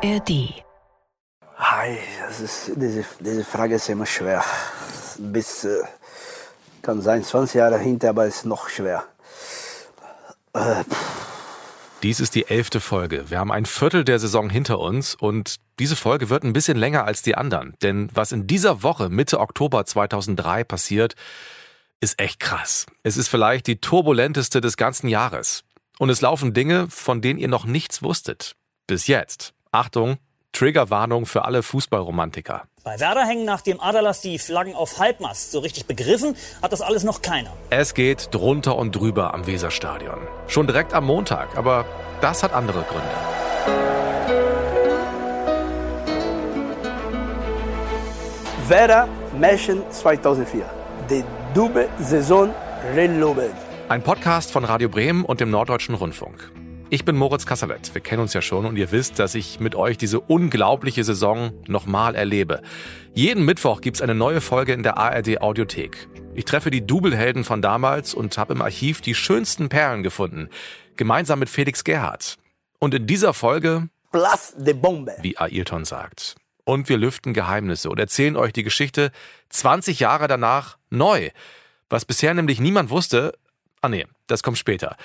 ARD. Hi, das ist, diese, diese Frage ist immer schwer. Bis, äh, kann sein, 20 Jahre hinter, aber ist noch schwer. Äh, Dies ist die elfte Folge. Wir haben ein Viertel der Saison hinter uns und diese Folge wird ein bisschen länger als die anderen. Denn was in dieser Woche Mitte Oktober 2003 passiert, ist echt krass. Es ist vielleicht die turbulenteste des ganzen Jahres. Und es laufen Dinge, von denen ihr noch nichts wusstet. Bis jetzt. Achtung, Triggerwarnung für alle Fußballromantiker. Bei Werder hängen nach dem Aderlass die Flaggen auf Halbmast. So richtig begriffen hat das alles noch keiner. Es geht drunter und drüber am Weserstadion. Schon direkt am Montag, aber das hat andere Gründe. Werder Märchen 2004. Die Dube Saison relobelt. Ein Podcast von Radio Bremen und dem Norddeutschen Rundfunk. Ich bin Moritz Kasserlet. Wir kennen uns ja schon und ihr wisst, dass ich mit euch diese unglaubliche Saison nochmal erlebe. Jeden Mittwoch gibt's eine neue Folge in der ARD Audiothek. Ich treffe die Double-Helden von damals und habe im Archiv die schönsten Perlen gefunden. Gemeinsam mit Felix Gerhardt. Und in dieser Folge Plus de Bombe. wie Ailton sagt. Und wir lüften Geheimnisse und erzählen euch die Geschichte 20 Jahre danach neu. Was bisher nämlich niemand wusste, ah nee, das kommt später.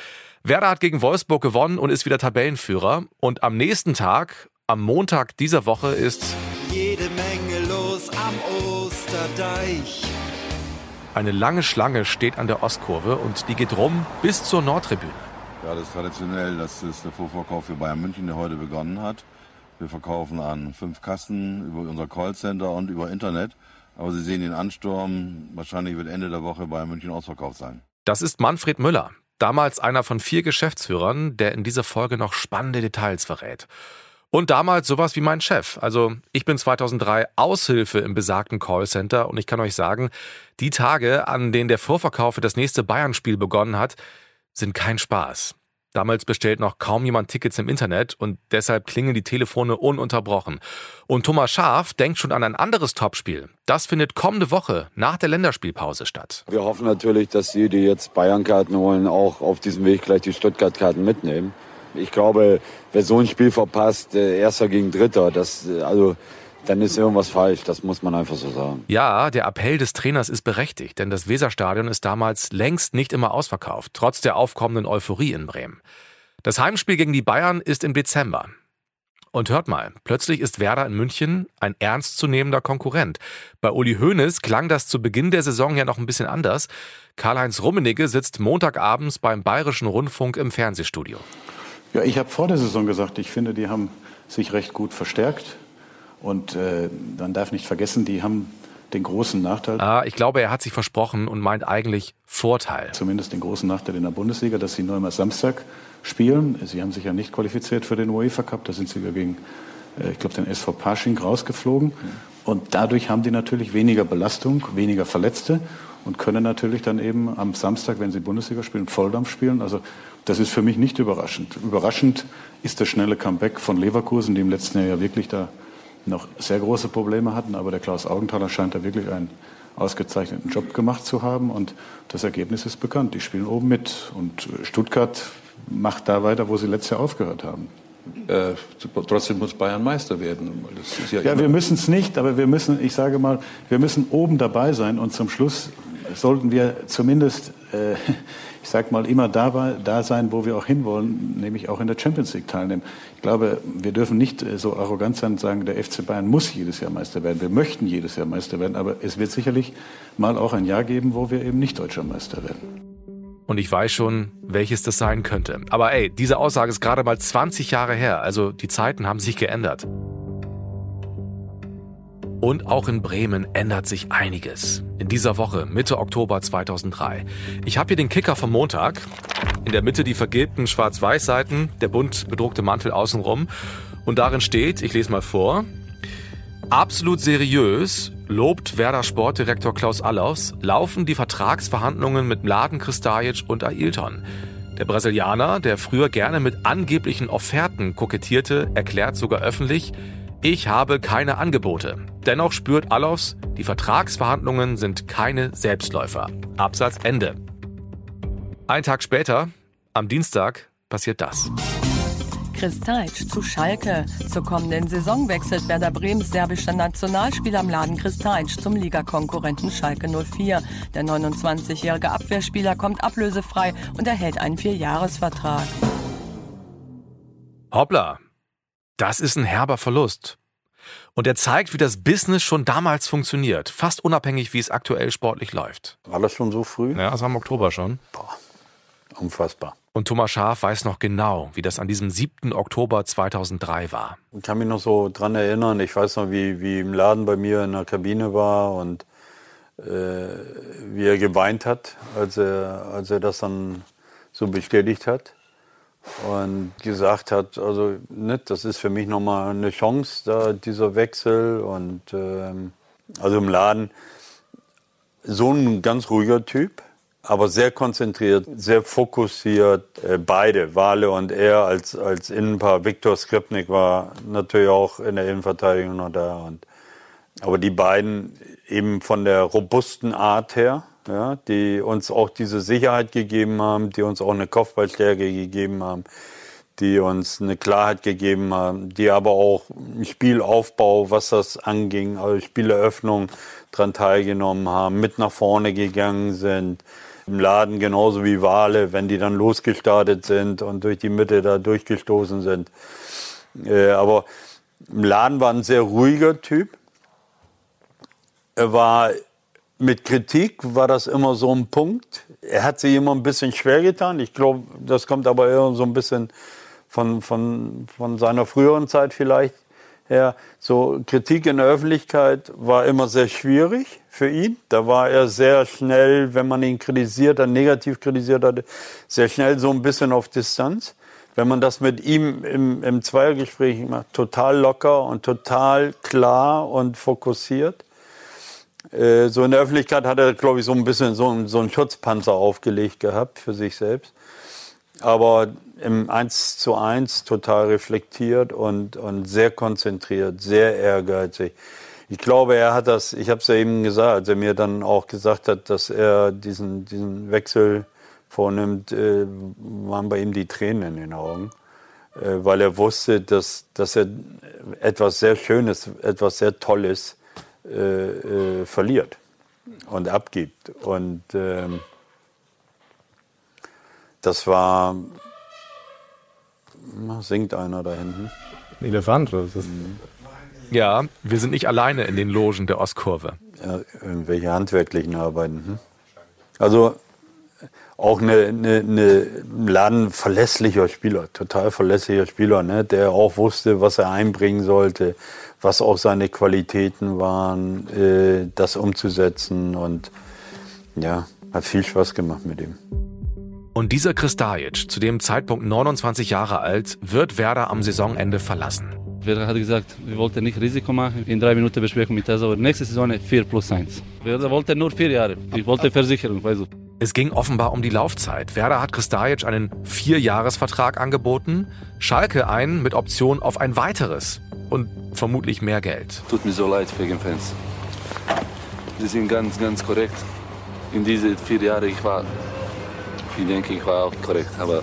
Werder hat gegen Wolfsburg gewonnen und ist wieder Tabellenführer. Und am nächsten Tag, am Montag dieser Woche, ist jede Menge los am Osterdeich. eine lange Schlange steht an der Ostkurve und die geht rum bis zur Nordtribüne. Ja, das ist traditionell. Das ist der Vorverkauf für Bayern München, der heute begonnen hat. Wir verkaufen an fünf Kassen über unser Callcenter und über Internet. Aber Sie sehen den Ansturm. Wahrscheinlich wird Ende der Woche Bayern München ausverkauft sein. Das ist Manfred Müller, damals einer von vier Geschäftsführern, der in dieser Folge noch spannende Details verrät. Und damals sowas wie mein Chef. Also ich bin 2003 Aushilfe im besagten Callcenter und ich kann euch sagen, die Tage, an denen der Vorverkauf für das nächste Bayern-Spiel begonnen hat, sind kein Spaß. Damals bestellt noch kaum jemand Tickets im Internet und deshalb klingen die Telefone ununterbrochen. Und Thomas Schaaf denkt schon an ein anderes Topspiel. Das findet kommende Woche nach der Länderspielpause statt. Wir hoffen natürlich, dass die, die jetzt Bayern-Karten holen, auch auf diesem Weg gleich die Stuttgart-Karten mitnehmen. Ich glaube, wer so ein Spiel verpasst, äh, Erster gegen Dritter, das, äh, also, dann ist irgendwas falsch. Das muss man einfach so sagen. Ja, der Appell des Trainers ist berechtigt, denn das Weserstadion ist damals längst nicht immer ausverkauft, trotz der aufkommenden Euphorie in Bremen. Das Heimspiel gegen die Bayern ist im Dezember. Und hört mal, plötzlich ist Werder in München ein ernstzunehmender Konkurrent. Bei Uli Hoeneß klang das zu Beginn der Saison ja noch ein bisschen anders. Karl-Heinz Rummenigge sitzt Montagabends beim Bayerischen Rundfunk im Fernsehstudio. Ja, ich habe vor der Saison gesagt, ich finde, die haben sich recht gut verstärkt. Und äh, man darf nicht vergessen, die haben den großen Nachteil, Ah, ich glaube, er hat sich versprochen und meint eigentlich Vorteil. zumindest den großen Nachteil in der Bundesliga, dass sie nur immer Samstag spielen. Sie haben sich ja nicht qualifiziert für den UEFA Cup, da sind sie gegen, äh, ich glaube, den SV Pasching rausgeflogen. Und dadurch haben die natürlich weniger Belastung, weniger Verletzte und können natürlich dann eben am Samstag, wenn sie Bundesliga spielen, Volldampf spielen. Also das ist für mich nicht überraschend. Überraschend ist das schnelle Comeback von Leverkusen, die im letzten Jahr ja wirklich da noch sehr große Probleme hatten. Aber der Klaus Augenthaler scheint da wirklich einen ausgezeichneten Job gemacht zu haben. Und das Ergebnis ist bekannt. Die spielen oben mit. Und Stuttgart macht da weiter, wo sie letztes Jahr aufgehört haben. Äh, trotzdem muss Bayern Meister werden. ja, Ja, wir müssen es nicht, aber wir müssen, ich sage mal, wir müssen oben dabei sein und zum Schluss sollten wir zumindest, äh, ich sage mal, immer dabei, da sein, wo wir auch hinwollen, nämlich auch in der Champions League teilnehmen. Ich glaube, wir dürfen nicht äh, so arrogant sein und sagen, der FC Bayern muss jedes Jahr Meister werden. Wir möchten jedes Jahr Meister werden, aber es wird sicherlich mal auch ein Jahr geben, wo wir eben nicht deutscher Meister werden. Und ich weiß schon, welches das sein könnte. Aber ey, diese Aussage ist gerade mal 20 Jahre her, also die Zeiten haben sich geändert. Und auch in Bremen ändert sich einiges. In dieser Woche, Mitte Oktober 2003. Ich habe hier den Kicker vom Montag. In der Mitte die vergilbten Schwarz-Weiß-Seiten, der bunt bedruckte Mantel außenrum. Und darin steht, ich lese mal vor, Absolut seriös, lobt Werder Sportdirektor Klaus Allaus, laufen die Vertragsverhandlungen mit Mladen Kristajic und Ailton. Der Brasilianer, der früher gerne mit angeblichen Offerten kokettierte, erklärt sogar öffentlich, ich habe keine Angebote. Dennoch spürt Allaus, die Vertragsverhandlungen sind keine Selbstläufer. Absatz Ende. Ein Tag später, am Dienstag, passiert das. Chris Teitsch zu Schalke. Zur kommenden Saison wechselt Werder Bremens serbischer Nationalspieler am Laden Chris Teitsch zum Ligakonkurrenten Schalke 04. Der 29-jährige Abwehrspieler kommt ablösefrei und erhält einen Vierjahresvertrag. Hoppla, das ist ein herber Verlust. Und er zeigt, wie das Business schon damals funktioniert, fast unabhängig, wie es aktuell sportlich läuft. War das schon so früh? Ja, das war im Oktober schon. Boah, unfassbar. Und Thomas Schaaf weiß noch genau, wie das an diesem 7. Oktober 2003 war. Ich kann mich noch so dran erinnern. Ich weiß noch, wie, wie im Laden bei mir in der Kabine war und äh, wie er geweint hat, als er, als er das dann so bestätigt hat und gesagt hat, also ne, das ist für mich nochmal eine Chance, da dieser Wechsel und ähm, also im Laden so ein ganz ruhiger Typ, aber sehr konzentriert, sehr fokussiert. Äh, beide, Wale und er als als Innenpaar. Viktor Skripnik war natürlich auch in der Innenverteidigung noch da und aber die beiden eben von der robusten Art her ja, die uns auch diese Sicherheit gegeben haben, die uns auch eine Kopfballstärke gegeben haben, die uns eine Klarheit gegeben haben, die aber auch im Spielaufbau, was das anging, also Spieleröffnung dran teilgenommen haben, mit nach vorne gegangen sind. Im Laden genauso wie Wale, wenn die dann losgestartet sind und durch die Mitte da durchgestoßen sind. Äh, aber im Laden war ein sehr ruhiger Typ. Er war mit Kritik war das immer so ein Punkt. Er hat sich immer ein bisschen schwer getan. Ich glaube, das kommt aber eher so ein bisschen von, von, von seiner früheren Zeit vielleicht her. So Kritik in der Öffentlichkeit war immer sehr schwierig für ihn. Da war er sehr schnell, wenn man ihn kritisiert hat, negativ kritisiert hatte, sehr schnell so ein bisschen auf Distanz. Wenn man das mit ihm im, im Zweiergespräch macht, total locker und total klar und fokussiert. Äh, so in der Öffentlichkeit hat er, glaube ich, so ein bisschen so, so einen Schutzpanzer aufgelegt gehabt für sich selbst. Aber im 1 zu 1 total reflektiert und, und sehr konzentriert, sehr ehrgeizig. Ich glaube, er hat das, ich habe es ja eben gesagt, als er mir dann auch gesagt hat, dass er diesen, diesen Wechsel vornimmt, äh, waren bei ihm die Tränen in den Augen, äh, weil er wusste, dass, dass er etwas sehr Schönes, etwas sehr Tolles äh, äh, verliert und abgibt. Und ähm, das war, na, singt einer da hinten. Ein Elefant oder was ist das? Mhm. Ja, wir sind nicht alleine in den Logen der Ostkurve. Ja, irgendwelche handwerklichen Arbeiten. Hm? Also auch eine, eine, eine Laden verlässlicher Spieler, total verlässlicher Spieler, ne, der auch wusste, was er einbringen sollte, was auch seine Qualitäten waren, äh, das umzusetzen. Und ja, hat viel Spaß gemacht mit ihm. Und dieser Kristajic, zu dem Zeitpunkt 29 Jahre alt, wird Werder am Saisonende verlassen. Werder hat gesagt, wir wollten nicht Risiko machen. In drei Minuten Besprechung mit Tesla. Nächste Saison 4 plus 1. Werder wollte nur vier Jahre. Ich wollte Versicherung, weißt du. Es ging offenbar um die Laufzeit. Werder hat Kristajic einen Vierjahresvertrag angeboten, Schalke einen mit Option auf ein weiteres und vermutlich mehr Geld. Tut mir so leid wegen Fans. Sie sind ganz, ganz korrekt. In diese vier Jahre, ich war, ich denke, ich war auch korrekt, aber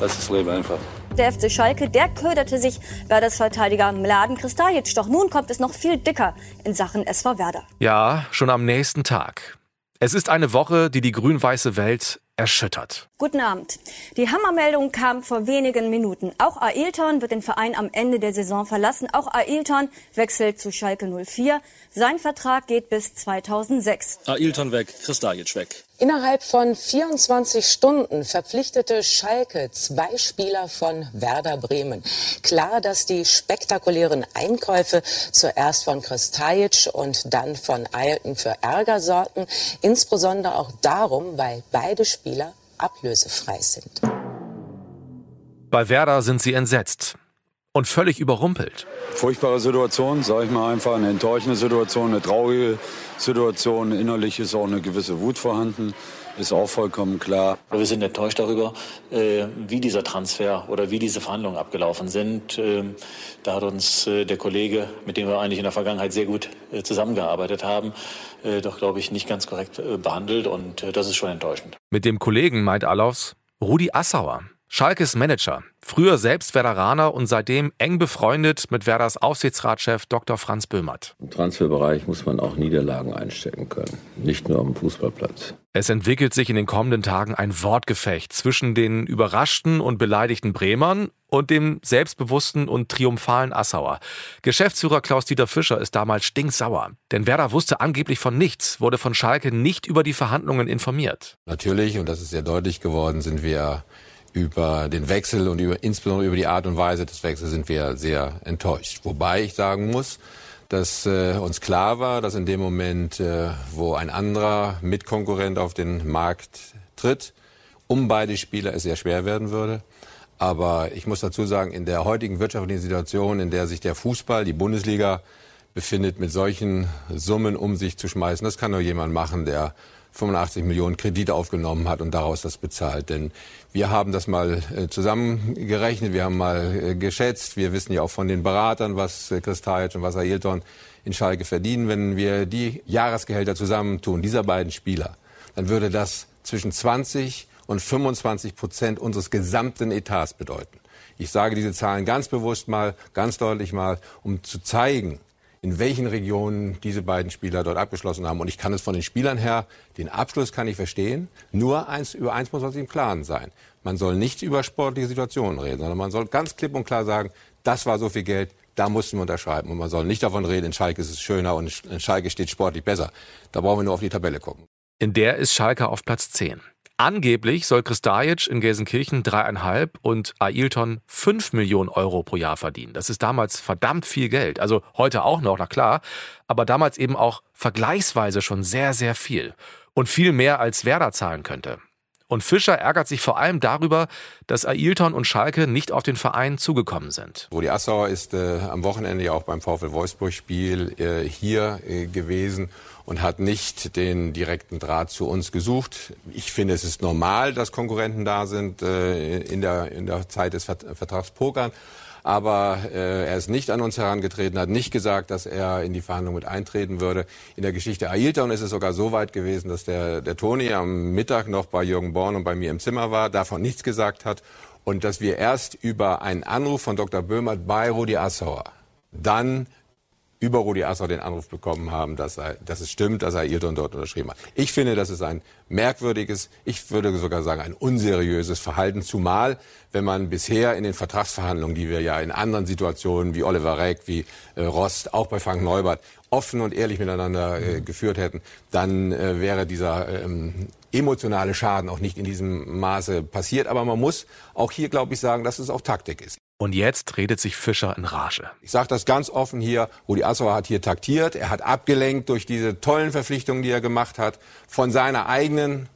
das ist Leben einfach. Der FC Schalke, der köderte sich Werders Verteidiger Mladen Kristajic. Doch nun kommt es noch viel dicker in Sachen SV Werder. Ja, schon am nächsten Tag. Es ist eine Woche, die die grün-weiße Welt erschüttert. Guten Abend. Die Hammermeldung kam vor wenigen Minuten. Auch Ailton wird den Verein am Ende der Saison verlassen. Auch Ailton wechselt zu Schalke 04. Sein Vertrag geht bis 2006. Ailton weg, Kristajic weg. Innerhalb von 24 Stunden verpflichtete Schalke zwei Spieler von Werder Bremen. Klar, dass die spektakulären Einkäufe zuerst von Kristajic und dann von Ailton für Ärger sorgten. Insbesondere auch darum, weil beide Spieler ablösefrei sind. Bei Werder sind sie entsetzt und völlig überrumpelt. Furchtbare Situation, sage ich mal einfach, eine enttäuschende Situation, eine traurige Situation. Innerlich ist auch eine gewisse Wut vorhanden, ist auch vollkommen klar. Wir sind enttäuscht darüber, äh, wie dieser Transfer oder wie diese Verhandlungen abgelaufen sind. Ähm, da hat uns äh, der Kollege, mit dem wir eigentlich in der Vergangenheit sehr gut äh, zusammengearbeitet haben, doch, glaube ich, nicht ganz korrekt behandelt und das ist schon enttäuschend. Mit dem Kollegen meint Alofs Rudi Assauer. Schalkes Manager, früher selbst Werderaner und seitdem eng befreundet mit Werders Aufsichtsratschef Dr. Franz Böhmert. Im Transferbereich muss man auch Niederlagen einstecken können, nicht nur am Fußballplatz. Es entwickelt sich in den kommenden Tagen ein Wortgefecht zwischen den überraschten und beleidigten Bremern und dem selbstbewussten und triumphalen Assauer. Geschäftsführer Klaus-Dieter Fischer ist damals stinksauer, denn Werder wusste angeblich von nichts, wurde von Schalke nicht über die Verhandlungen informiert. Natürlich, und das ist sehr deutlich geworden, sind wir über den Wechsel und über, insbesondere über die Art und Weise des Wechsels sind wir sehr enttäuscht. Wobei ich sagen muss, dass äh, uns klar war, dass in dem Moment, äh, wo ein anderer Mitkonkurrent auf den Markt tritt, um beide Spieler es sehr schwer werden würde. Aber ich muss dazu sagen, in der heutigen wirtschaftlichen Situation, in der sich der Fußball, die Bundesliga befindet, mit solchen Summen um sich zu schmeißen, das kann nur jemand machen, der 85 Millionen Kredite aufgenommen hat und daraus das bezahlt. Denn wir haben das mal äh, zusammengerechnet, wir haben mal äh, geschätzt, wir wissen ja auch von den Beratern, was äh, Kristajic und was Ailton in Schalke verdienen. Wenn wir die Jahresgehälter zusammentun, dieser beiden Spieler, dann würde das zwischen 20 und 25 Prozent unseres gesamten Etats bedeuten. Ich sage diese Zahlen ganz bewusst mal, ganz deutlich mal, um zu zeigen, in welchen Regionen diese beiden Spieler dort abgeschlossen haben. Und ich kann es von den Spielern her, den Abschluss kann ich verstehen. Nur eins, über eins muss man sich im Klaren sein. Man soll nicht über sportliche Situationen reden, sondern man soll ganz klipp und klar sagen, das war so viel Geld, da mussten wir unterschreiben. Und man soll nicht davon reden, in Schalke ist es schöner und in Schalke steht sportlich besser. Da brauchen wir nur auf die Tabelle gucken. In der ist Schalke auf Platz 10. Angeblich soll Kristajic in Gelsenkirchen dreieinhalb und Ailton fünf Millionen Euro pro Jahr verdienen. Das ist damals verdammt viel Geld. Also heute auch noch, na klar. Aber damals eben auch vergleichsweise schon sehr, sehr viel. Und viel mehr als Werder zahlen könnte. Und Fischer ärgert sich vor allem darüber, dass Ailton und Schalke nicht auf den Verein zugekommen sind. Rudi Assauer ist äh, am Wochenende ja auch beim VfL Wolfsburg-Spiel äh, hier äh, gewesen und hat nicht den direkten Draht zu uns gesucht. Ich finde, es ist normal, dass Konkurrenten da sind äh, in, der, in der Zeit des Vertragspokern aber äh, er ist nicht an uns herangetreten, hat nicht gesagt, dass er in die Verhandlung mit eintreten würde. In der Geschichte Ailton ist es sogar so weit gewesen, dass der, der Toni am Mittag noch bei Jürgen Born und bei mir im Zimmer war, davon nichts gesagt hat und dass wir erst über einen Anruf von Dr. Böhmert bei Rudi Assauer dann über Rudi Assauer den Anruf bekommen haben, dass, er, dass es stimmt, dass er Ailton dort unterschrieben hat. Ich finde, das ist ein merkwürdiges, ich würde sogar sagen, ein unseriöses Verhalten, zumal wenn man bisher in den Vertragsverhandlungen, die wir ja in anderen Situationen wie Oliver Reck, wie äh, Rost, auch bei Frank Neubert offen und ehrlich miteinander äh, geführt hätten, dann äh, wäre dieser ähm, emotionale Schaden auch nicht in diesem Maße passiert. Aber man muss auch hier, glaube ich, sagen, dass es auch Taktik ist. Und jetzt redet sich Fischer in Rage. Ich sage das ganz offen hier. Rudi Assauer hat hier taktiert. Er hat abgelenkt durch diese tollen Verpflichtungen, die er gemacht hat, von seiner eigenen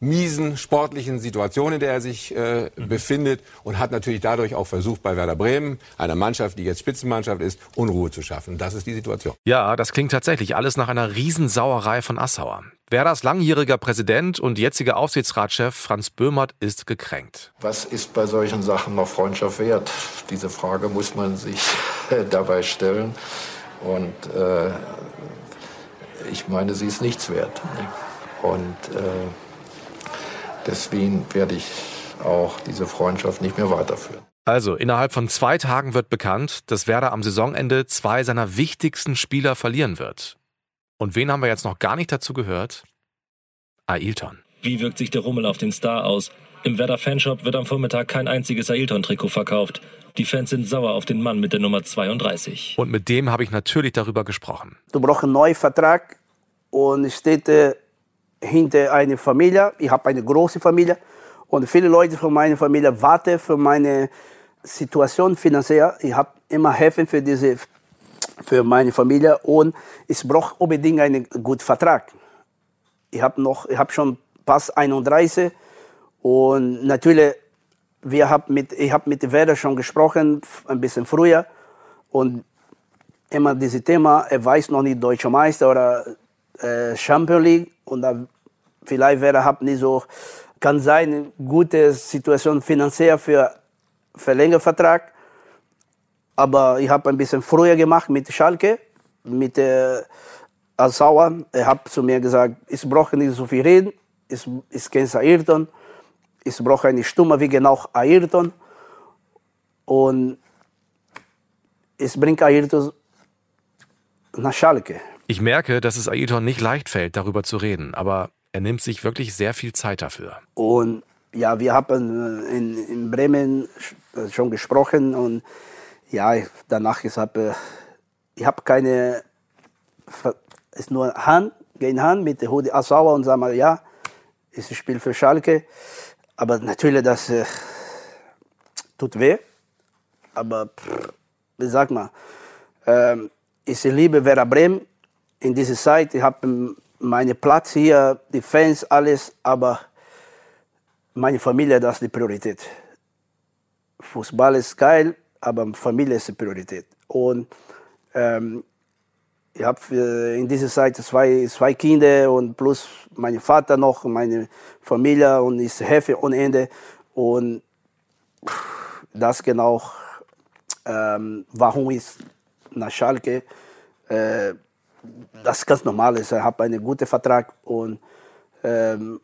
miesen sportlichen Situation, in der er sich äh, mhm. befindet und hat natürlich dadurch auch versucht, bei Werder Bremen, einer Mannschaft, die jetzt Spitzenmannschaft ist, Unruhe zu schaffen. Das ist die Situation. Ja, das klingt tatsächlich alles nach einer Riesensauerei von Assauer. Werders langjähriger Präsident und jetziger Aufsichtsratschef Franz Böhmert ist gekränkt. Was ist bei solchen Sachen noch Freundschaft wert? Diese Frage muss man sich äh, dabei stellen. Und äh, ich meine, sie ist nichts wert. Und äh, Deswegen werde ich auch diese Freundschaft nicht mehr weiterführen. Also, innerhalb von zwei Tagen wird bekannt, dass Werder am Saisonende zwei seiner wichtigsten Spieler verlieren wird. Und wen haben wir jetzt noch gar nicht dazu gehört? Ailton. Wie wirkt sich der Rummel auf den Star aus? Im Werder Fanshop wird am Vormittag kein einziges Ailton-Trikot verkauft. Die Fans sind sauer auf den Mann mit der Nummer 32. Und mit dem habe ich natürlich darüber gesprochen. Du brauchst einen neuen Vertrag und steht äh, hinter einer Familie. Ich habe eine große Familie und viele Leute von meiner Familie warten für meine Situation finanziell. Ich habe immer helfen für diese für meine Familie und ich brauche unbedingt einen guten Vertrag. Ich habe noch, ich habe schon Pass 31 und natürlich, wir hab mit, ich habe mit Werder schon gesprochen, ein bisschen früher und immer dieses Thema, er weiß noch nicht Deutscher Meister oder äh, Champions League und da vielleicht wäre hat nicht so, kann sein, gute Situation finanziell für Verlängervertrag. Aber ich habe ein bisschen früher gemacht mit Schalke, mit äh, Alsauer. Er hat zu mir gesagt, ich brauche nicht so viel reden, ich, ich kenne Ayrton. ich brauche eine Stimme wie genau Ayrton. Und es bringt Ayrton nach Schalke. Ich merke, dass es Ayrton nicht leicht fällt, darüber zu reden, aber er nimmt sich wirklich sehr viel Zeit dafür. Und ja, wir haben in, in Bremen schon gesprochen und ja, danach ich habe ich habe keine ist nur Hand gegen Hand mit der Hudi Assauer und sag mal ja, ist ein Spiel für Schalke, aber natürlich das äh, tut weh, aber pff, wie sag mal, ähm, ich liebe Werder Bremen in dieser Zeit. Ich habe meinen Platz hier, die Fans, alles, aber meine Familie, das ist die Priorität. Fußball ist geil, aber Familie ist die Priorität. Und ähm, ich habe in dieser Zeit zwei, zwei Kinder und plus mein Vater noch, meine Familie und ich helfe ohne Ende. Und das genau, ähm, warum ich nach Schalke, äh, das ist ganz normal. Ich habe einen guten Vertrag und ähm,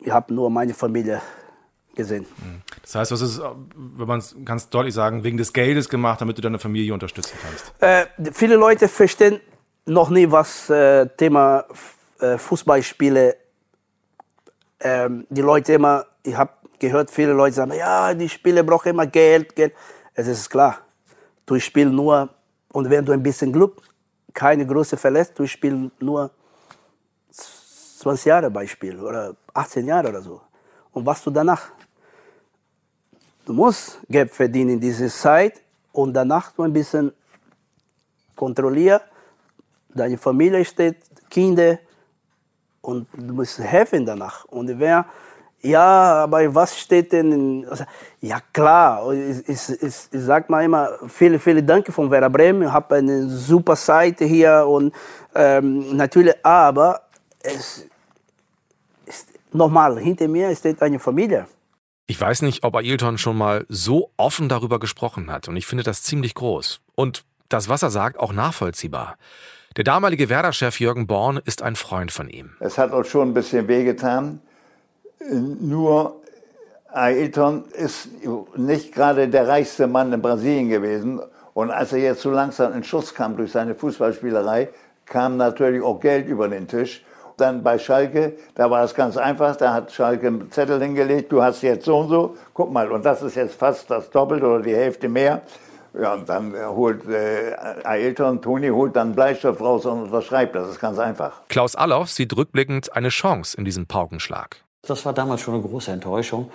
ich habe nur meine Familie gesehen. Das heißt, was ist, wenn man es ganz deutlich sagen, wegen des Geldes gemacht, damit du deine Familie unterstützen kannst? Äh, viele Leute verstehen noch nie, was äh, Thema äh, Fußballspiele. Ähm, die Leute immer, ich habe gehört, viele Leute sagen, ja, die Spiele brauchen immer Geld, Geld. Es ist klar, du spielst nur und wenn du ein bisschen Glück, keine große Verletzung, du spielst nur 20 Jahre Beispiel oder 18 Jahre oder so. Und was du danach? Du musst Geld verdienen in dieser Zeit und danach ein bisschen kontrollieren. Deine Familie steht, Kinder und du musst helfen danach. Und wer, ja, aber was steht denn? In, also, ja klar, ich, ich, ich, sage mal immer, viele, viele Danke von Werder Bremen. Ich habe eine super Seite hier und ähm, natürlich, aber es ist normal. Hinter mir steht eine Familie. Ich weiß nicht, ob Ailton schon mal so offen darüber gesprochen hat und ich finde das ziemlich groß. Und das, was er sagt, auch nachvollziehbar. Der damalige Werder-Chef Jürgen Born ist ein Freund von ihm. Es hat uns schon ein bisschen wehgetan. Nur Ailton ist nicht gerade der reichste Mann in Brasilien gewesen. Und als er jetzt so langsam in Schuss kam durch seine Fußballspielerei, kam natürlich auch Geld über den Tisch. Dann bei Schalke, da war es ganz einfach, da hat Schalke einen Zettel hingelegt, du hast jetzt so und so, guck mal, und das ist jetzt fast das Doppelte oder die Hälfte mehr. Ja, und dann holt äh, Ailton, Toni holt dann Bleistift raus und unterschreibt, das ist ganz einfach. Klaus Allof sieht rückblickend eine Chance in diesem Paukenschlag. Das war damals schon eine große Enttäuschung.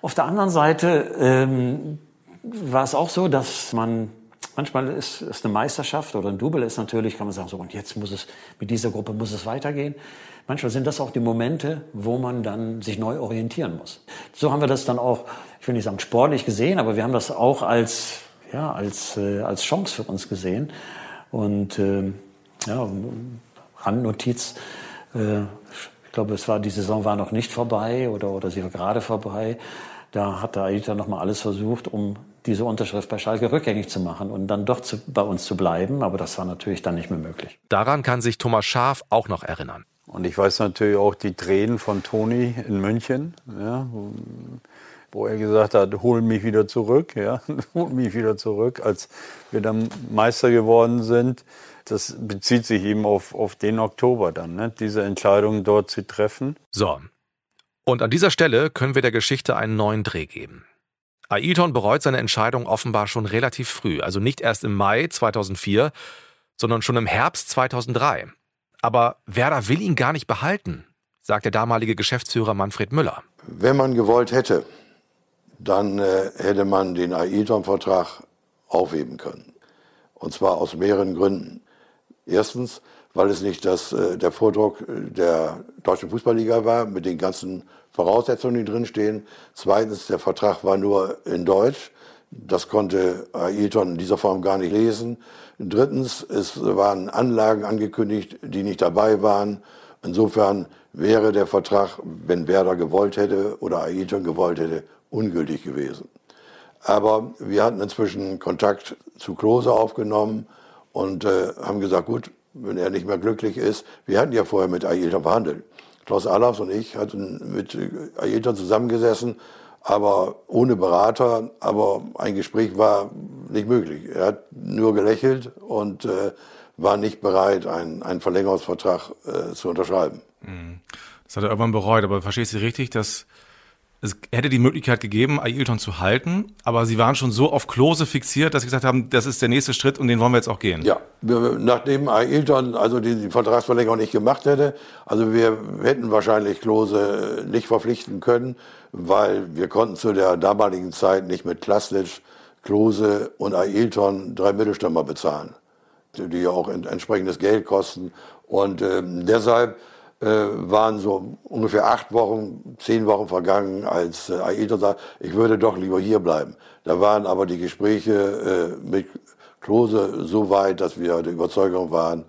Auf der anderen Seite ähm, war es auch so, dass man manchmal ist, ist eine Meisterschaft oder ein Double ist natürlich, kann man sagen, so und jetzt muss es mit dieser Gruppe muss es weitergehen. Manchmal sind das auch die Momente, wo man dann sich neu orientieren muss. So haben wir das dann auch, ich will nicht sagen sportlich gesehen, aber wir haben das auch als ja als äh, als Chance für uns gesehen und äh, ja Randnotiz. Äh, ich glaube, es war die Saison war noch nicht vorbei oder oder sie war gerade vorbei. Da hat der Aita noch mal alles versucht, um diese Unterschrift bei Schalke rückgängig zu machen und dann doch zu, bei uns zu bleiben. Aber das war natürlich dann nicht mehr möglich. Daran kann sich Thomas Schaaf auch noch erinnern. Und ich weiß natürlich auch die Tränen von Toni in München, ja, wo er gesagt hat, hol mich wieder zurück, ja, hol mich wieder zurück, als wir dann Meister geworden sind. Das bezieht sich eben auf, auf den Oktober dann, ne, diese Entscheidung dort zu treffen. So. Und an dieser Stelle können wir der Geschichte einen neuen Dreh geben. Ailton bereut seine Entscheidung offenbar schon relativ früh, also nicht erst im Mai 2004, sondern schon im Herbst 2003. Aber Werder will ihn gar nicht behalten, sagt der damalige Geschäftsführer Manfred Müller. Wenn man gewollt hätte, dann äh, hätte man den Ailton-Vertrag aufheben können. Und zwar aus mehreren Gründen. Erstens, weil es nicht das, äh, der Vordruck der Deutschen Fußballliga war mit den ganzen Voraussetzungen, die drinstehen. Zweitens, der Vertrag war nur in Deutsch. Das konnte Ailton in dieser Form gar nicht lesen. Drittens, es waren Anlagen angekündigt, die nicht dabei waren. Insofern wäre der Vertrag, wenn Werder gewollt hätte oder Ailton gewollt hätte, ungültig gewesen. Aber wir hatten inzwischen Kontakt zu Klose aufgenommen und äh, haben gesagt, gut, wenn er nicht mehr glücklich ist, wir hatten ja vorher mit Ailton verhandelt. Klaus Allafs und ich hatten mit Ailton zusammengesessen, aber ohne Berater. Aber ein Gespräch war nicht möglich. Er hat nur gelächelt und äh, war nicht bereit, einen, einen Verlängerungsvertrag äh, zu unterschreiben. Mhm. Das hat er irgendwann bereut, aber verstehst du richtig, dass es hätte die Möglichkeit gegeben, Ailton zu halten, aber sie waren schon so auf Klose fixiert, dass sie gesagt haben, das ist der nächste Schritt und den wollen wir jetzt auch gehen. Ja, nachdem Ailton also die, Vertragsverlängerung nicht gemacht hätte, also wir hätten wahrscheinlich Klose nicht verpflichten können, weil wir konnten zu der damaligen Zeit nicht mit Klasnitsch, Klose und Ailton drei Mittelstürmer bezahlen, die ja auch entsprechendes Geld kosten und äh, deshalb waren so ungefähr acht Wochen, zehn Wochen vergangen, als äh, Ailton sagte, ich würde doch lieber hier bleiben. Da waren aber die Gespräche äh, mit Klose so weit, dass wir der Überzeugung waren,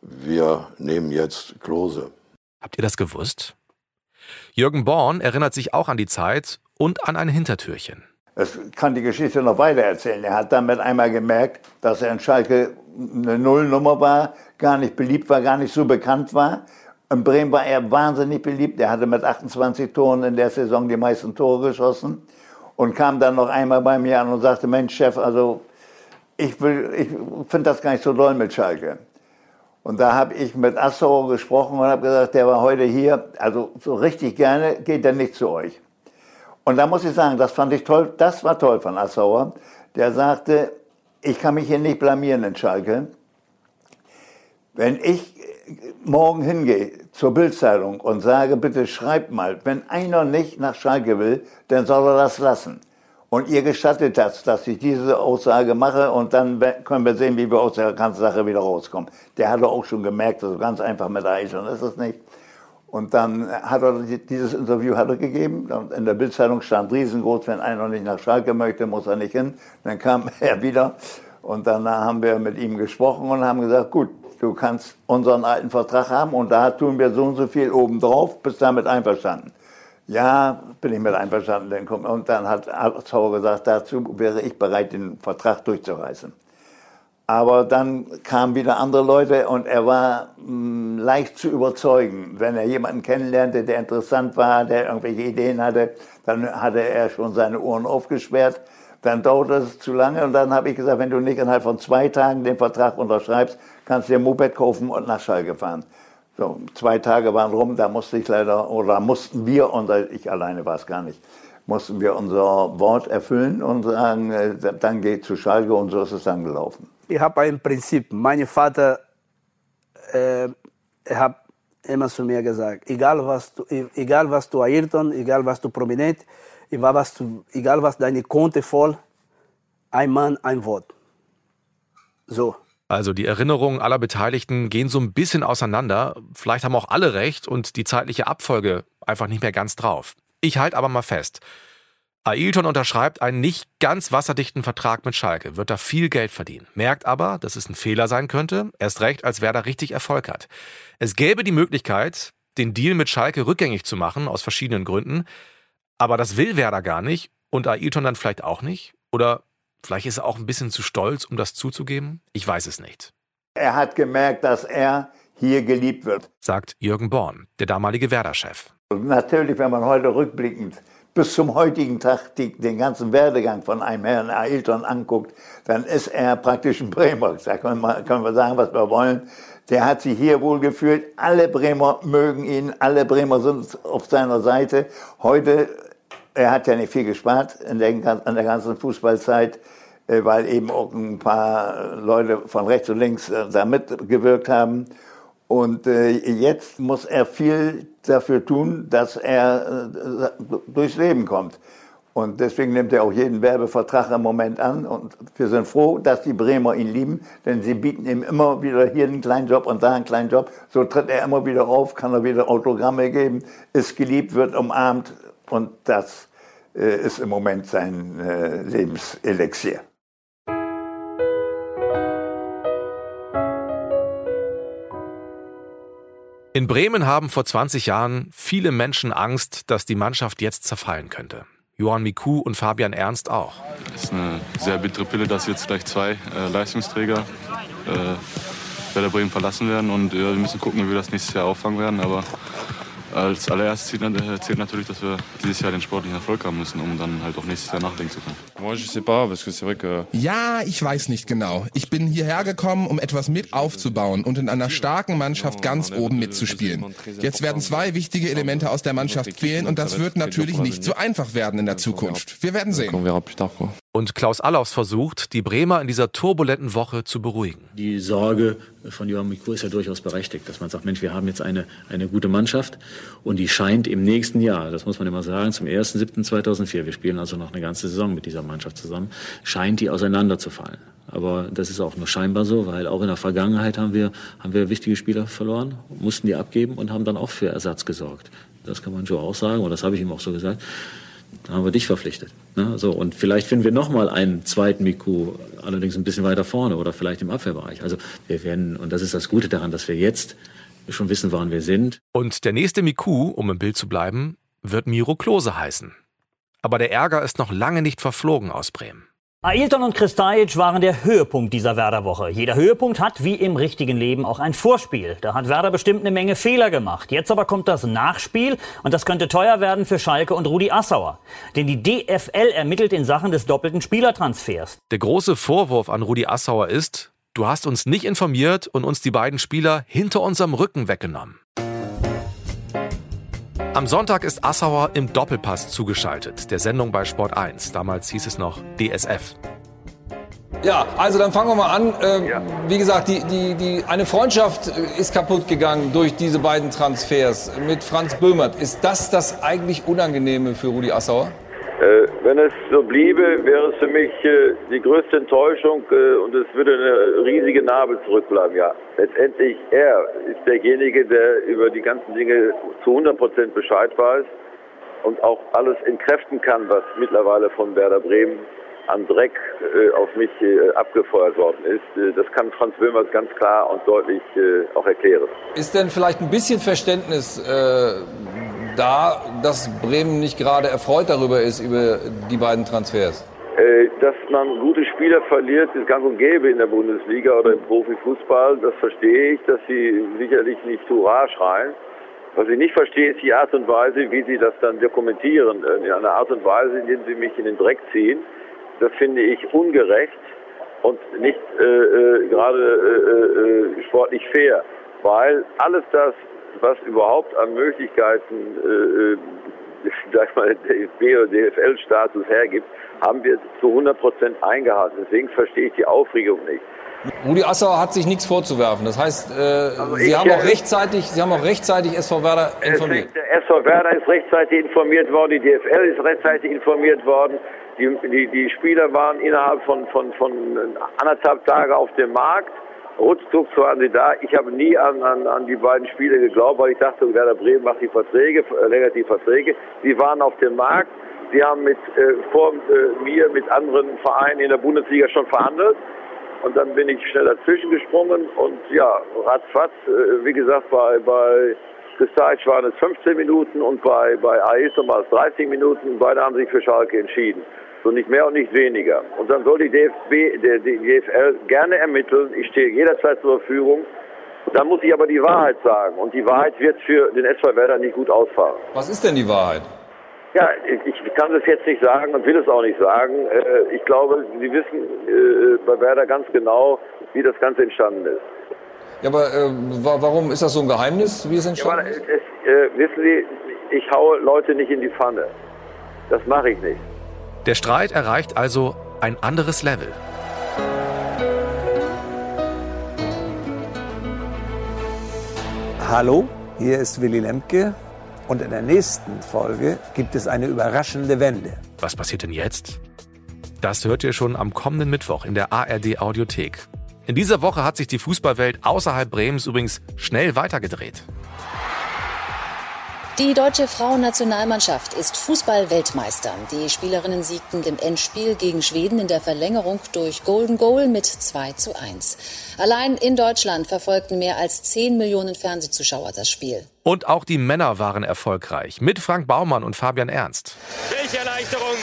wir nehmen jetzt Klose. Habt ihr das gewusst? Jürgen Born erinnert sich auch an die Zeit und an ein Hintertürchen. Es kann die Geschichte noch weiter erzählen. Er hat damit einmal gemerkt, dass er in Schalke eine Nullnummer war, gar nicht beliebt war, gar nicht so bekannt war. In Bremen war er wahnsinnig beliebt. Er hatte mit 28 Toren in der Saison die meisten Tore geschossen und kam dann noch einmal bei mir an und sagte, Mensch, Chef, also ich, ich finde das gar nicht so doll mit Schalke. Und da habe ich mit Assauer gesprochen und habe gesagt, der war heute hier, also so richtig gerne geht er nicht zu euch. Und da muss ich sagen, das fand ich toll, das war toll von Assauer. Der sagte, ich kann mich hier nicht blamieren in Schalke. Wenn ich morgen hingehe zur Bildzeitung und sage, bitte schreibt mal, wenn einer nicht nach Schalke will, dann soll er das lassen. Und ihr gestattet das, dass ich diese Aussage mache und dann können wir sehen, wie wir aus der ganzen Sache wieder rauskommen. Der hat auch schon gemerkt, also ganz einfach mit Eichhorn ist es nicht. Und dann hat er dieses Interview hat er gegeben. In der Bildzeitung stand riesengroß, wenn einer nicht nach Schalke möchte, muss er nicht hin. Dann kam er wieder und dann haben wir mit ihm gesprochen und haben gesagt, gut, du kannst unseren alten Vertrag haben und da tun wir so und so viel obendrauf, bist damit einverstanden. Ja, bin ich mit einverstanden. Und dann hat Zauber gesagt, dazu wäre ich bereit, den Vertrag durchzureißen. Aber dann kamen wieder andere Leute und er war mh, hm, leicht zu überzeugen. Wenn er jemanden kennenlernte, der interessant war, der irgendwelche Ideen hatte, dann hatte er schon seine Ohren aufgesperrt dann dauert es zu lange. Und dann habe ich gesagt, wenn du nicht innerhalb von zwei Tagen den Vertrag unterschreibst, kannst dir Moped kaufen und nach Schalke fahren. So, zwei Tage waren rum, da musste ich leider, oder mussten wir, unser, ich alleine war es gar nicht, mussten wir unser Wort erfüllen und sagen, äh, dann geht zu Schalke und so ist es dann gelaufen. Ich habe ein Prinzip. Mein Vater äh, hat immer zu mir gesagt, egal was du, egal was du Ayrton, egal was du prominent, egal was, du, egal was deine Konte voll, ein Mann, ein Wort. So. Also die Erinnerungen aller Beteiligten gehen so ein bisschen auseinander. Vielleicht haben auch alle recht und die zeitliche Abfolge einfach nicht mehr ganz drauf. Ich halte aber mal fest. Ailton unterschreibt einen nicht ganz wasserdichten Vertrag mit Schalke, wird da viel Geld verdienen, merkt aber, dass es ein Fehler sein könnte, erst recht, als wer da richtig Erfolg hat. Es gäbe die Möglichkeit, den Deal mit Schalke rückgängig zu machen, aus verschiedenen Gründen. Aber das will Werder gar nicht und Ailton dann vielleicht auch nicht? Oder vielleicht ist er auch ein bisschen zu stolz, um das zuzugeben? Ich weiß es nicht. Er hat gemerkt, dass er hier geliebt wird. Sagt Jürgen Born, der damalige Werder-Chef. Natürlich, wenn man heute rückblickend bis zum heutigen Tag die, den ganzen Werdegang von einem Herrn Ailton anguckt, dann ist er praktisch ein Bremer. Da können wir, können wir sagen, was wir wollen. Der hat sich hier wohl gefühlt. Alle Bremer mögen ihn. Alle Bremer sind auf seiner Seite. Heute er hat ja nicht viel gespart in der, in der ganzen Fußballzeit, äh, weil eben auch ein paar Leute von rechts und links äh, da mitgewirkt haben. Und äh, jetzt muss er viel dafür tun, dass er durchs Leben kommt. Und deswegen nimmt er auch jeden Werbevertrag im Moment an. Und wir sind froh, dass die Bremer ihn lieben, denn sie bieten ihm immer wieder hier einen kleinen Job und da einen kleinen Job. So tritt er immer wieder auf, kann er wieder Autogramme geben, ist geliebt, wird umarmt. Und das ist im Moment sein äh, Lebenselixier. In Bremen haben vor 20 Jahren viele Menschen Angst, dass die Mannschaft jetzt zerfallen könnte. Johann Miku und Fabian Ernst auch. Es ist eine sehr bittere Pille, dass jetzt gleich zwei äh, Leistungsträger äh, Werder Bremen verlassen werden. Und äh, wir müssen gucken, wie wir das nächstes Jahr auffangen werden. Aber als allererstes zählt, zählt natürlich, dass wir dieses Jahr den sportlichen Erfolg haben müssen, um dann halt auch nächstes Jahr nachdenken zu können. Ja, ich weiß nicht genau. Ich bin hierher gekommen, um etwas mit aufzubauen und in einer starken Mannschaft ganz oben mitzuspielen. Jetzt werden zwei wichtige Elemente aus der Mannschaft fehlen und das wird natürlich nicht so einfach werden in der Zukunft. Wir werden sehen. Und Klaus Allofs versucht, die Bremer in dieser turbulenten Woche zu beruhigen. Die Sorge von Joachim Miku ist ja durchaus berechtigt, dass man sagt, Mensch, wir haben jetzt eine, eine gute Mannschaft und die scheint im nächsten Jahr, das muss man immer sagen, zum 1.7.2004, wir spielen also noch eine ganze Saison mit dieser Mannschaft zusammen, scheint die auseinanderzufallen. Aber das ist auch nur scheinbar so, weil auch in der Vergangenheit haben wir, haben wir wichtige Spieler verloren, mussten die abgeben und haben dann auch für Ersatz gesorgt. Das kann man Joe auch sagen, und das habe ich ihm auch so gesagt. Da haben wir dich verpflichtet. Ne? So, und vielleicht finden wir nochmal einen zweiten Miku, allerdings ein bisschen weiter vorne oder vielleicht im Abwehrbereich. Also wir werden, und das ist das Gute daran, dass wir jetzt schon wissen, woran wir sind. Und der nächste Miku, um im Bild zu bleiben, wird Miro Klose heißen. Aber der Ärger ist noch lange nicht verflogen aus Bremen. Ailton und Kristajic waren der Höhepunkt dieser Werder-Woche. Jeder Höhepunkt hat, wie im richtigen Leben, auch ein Vorspiel. Da hat Werder bestimmt eine Menge Fehler gemacht. Jetzt aber kommt das Nachspiel und das könnte teuer werden für Schalke und Rudi Assauer. Denn die DFL ermittelt in Sachen des doppelten Spielertransfers. Der große Vorwurf an Rudi Assauer ist, du hast uns nicht informiert und uns die beiden Spieler hinter unserem Rücken weggenommen. Am Sonntag ist Assauer im Doppelpass zugeschaltet, der Sendung bei Sport 1. Damals hieß es noch DSF. Ja, also dann fangen wir mal an. Ähm, ja. Wie gesagt, die, die, die, eine Freundschaft ist kaputt gegangen durch diese beiden Transfers mit Franz Böhmert. Ist das das eigentlich Unangenehme für Rudi Assauer? Äh, wenn es so bliebe, wäre es für mich äh, die größte Enttäuschung äh, und es würde eine riesige Narbe zurückbleiben. Ja, letztendlich er ist derjenige, der über die ganzen Dinge zu 100 Prozent Bescheid weiß und auch alles entkräften kann, was mittlerweile von Werder Bremen an Dreck äh, auf mich äh, abgefeuert worden ist. Äh, das kann Franz Böhmers ganz klar und deutlich auch erklären. Ist denn vielleicht ein bisschen Verständnis da, dass Bremen nicht gerade erfreut darüber ist, über die beiden Transfers? Äh, dass man gute Spieler verliert, ist gang und gäbe in der Bundesliga oder im Profifußball. Das verstehe ich, dass sie sicherlich nicht Hurra schreien. Was ich nicht verstehe, ist die Art und Weise, wie sie das dann dokumentieren. Äh, in einer Art und Weise, in der sie mich in den Dreck ziehen. Das finde ich ungerecht und nicht äh, äh, gerade äh, äh sportlich fair. Weil alles das, was überhaupt an Möglichkeiten, äh, äh sag mal, DFB oder DFL-Status hergibt, haben wir zu 100 Prozent eingehalten. Deswegen verstehe ich die Aufregung nicht. Rudi Assauer hat sich nichts vorzuwerfen. Das heißt, äh, also Sie, haben auch rechtzeitig, Sie haben auch rechtzeitig SV Werder informiert. Der SV Werder ist rechtzeitig informiert worden, die DFL ist rechtzeitig informiert worden. Die, die, die Spieler waren innerhalb von, von, von anderthalb Tagen auf dem Markt ruckzuck waren sie da. Ich habe nie an, an, an die beiden Spiele geglaubt, weil ich dachte, Werder Bremen macht die Verträge, verlängert die Verträge. Sie waren auf dem Markt. Sie haben mit, äh, vor äh, mir mit anderen Vereinen in der Bundesliga schon verhandelt. Und dann bin ich schnell dazwischen gesprungen und ja, ratzfatz, äh, wie gesagt, bei, bei Kristalic waren es 15 Minuten und bei, bei Ailton war es 30 Minuten. Beide haben sich für Schalke entschieden. So nicht mehr und nicht weniger. Und dann soll die DFB, der, die DFL gerne ermitteln. Ich stehe jederzeit zur Verfügung. Dann muss ich aber die Wahrheit sagen. Und die Wahrheit wird für den SV Werder nicht gut ausfahren. Was ist denn die Wahrheit? Ja, ich kann das jetzt nicht sagen und will es auch nicht sagen. Äh, ich glaube, Sie wissen äh, bei Werder ganz genau, wie das Ganze entstanden ist. Ja, aber äh, warum ist das so ein Geheimnis, wie es entstanden ja, ist? Es, äh, wissen Sie, ich haue Leute nicht in die Pfanne. Das mache ich nicht. Der Streit erreicht also ein anderes Level. Hallo, hier ist Willy Lemke und in der nächsten Folge gibt es eine überraschende Wende. Was passiert denn jetzt? Das hört ihr schon am kommenden Mittwoch in der ARD Audiothek. In dieser Woche hat sich die Fußballwelt außerhalb Bremens übrigens schnell weitergedreht. Die deutsche Frauennationalmannschaft ist Fußball-Weltmeister. Die Spielerinnen siegten im Endspiel gegen Schweden in der Verlängerung durch Golden Goal mit 2 zu 1. Allein in Deutschland verfolgten mehr als 10 Millionen Fernsehzuschauer das Spiel. Und auch die Männer waren erfolgreich. Mit Frank Baumann und Fabian Ernst. Welche Erleichterung!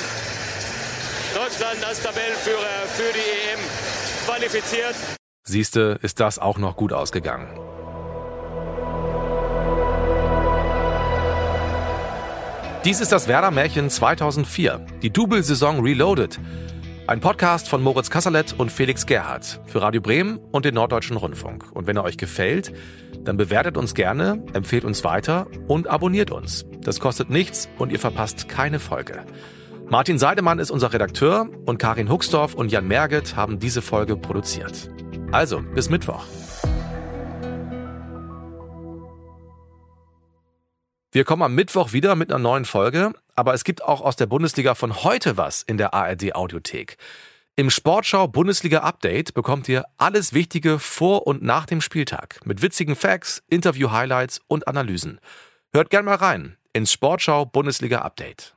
Deutschland als Tabellenführer für die EM qualifiziert. Siehste, ist das auch noch gut ausgegangen. Dies ist das Werder-Märchen 2004, die Double-Saison Reloaded. Ein Podcast von Moritz Kasserlet und Felix Gerhardt für Radio Bremen und den Norddeutschen Rundfunk. Und wenn er euch gefällt, dann bewertet uns gerne, empfehlt uns weiter und abonniert uns. Das kostet nichts und ihr verpasst keine Folge. Martin Seidemann ist unser Redakteur und Karin Huxdorf und Jan Merget haben diese Folge produziert. Also, bis Mittwoch. Wir kommen am Mittwoch wieder mit einer neuen Folge, aber es gibt auch aus der Bundesliga von heute was in der ARD Audiothek. Im Sportschau Bundesliga Update bekommt ihr alles Wichtige vor und nach dem Spieltag mit witzigen Facts, Interview-Highlights und Analysen. Hört gern mal rein ins Sportschau Bundesliga Update.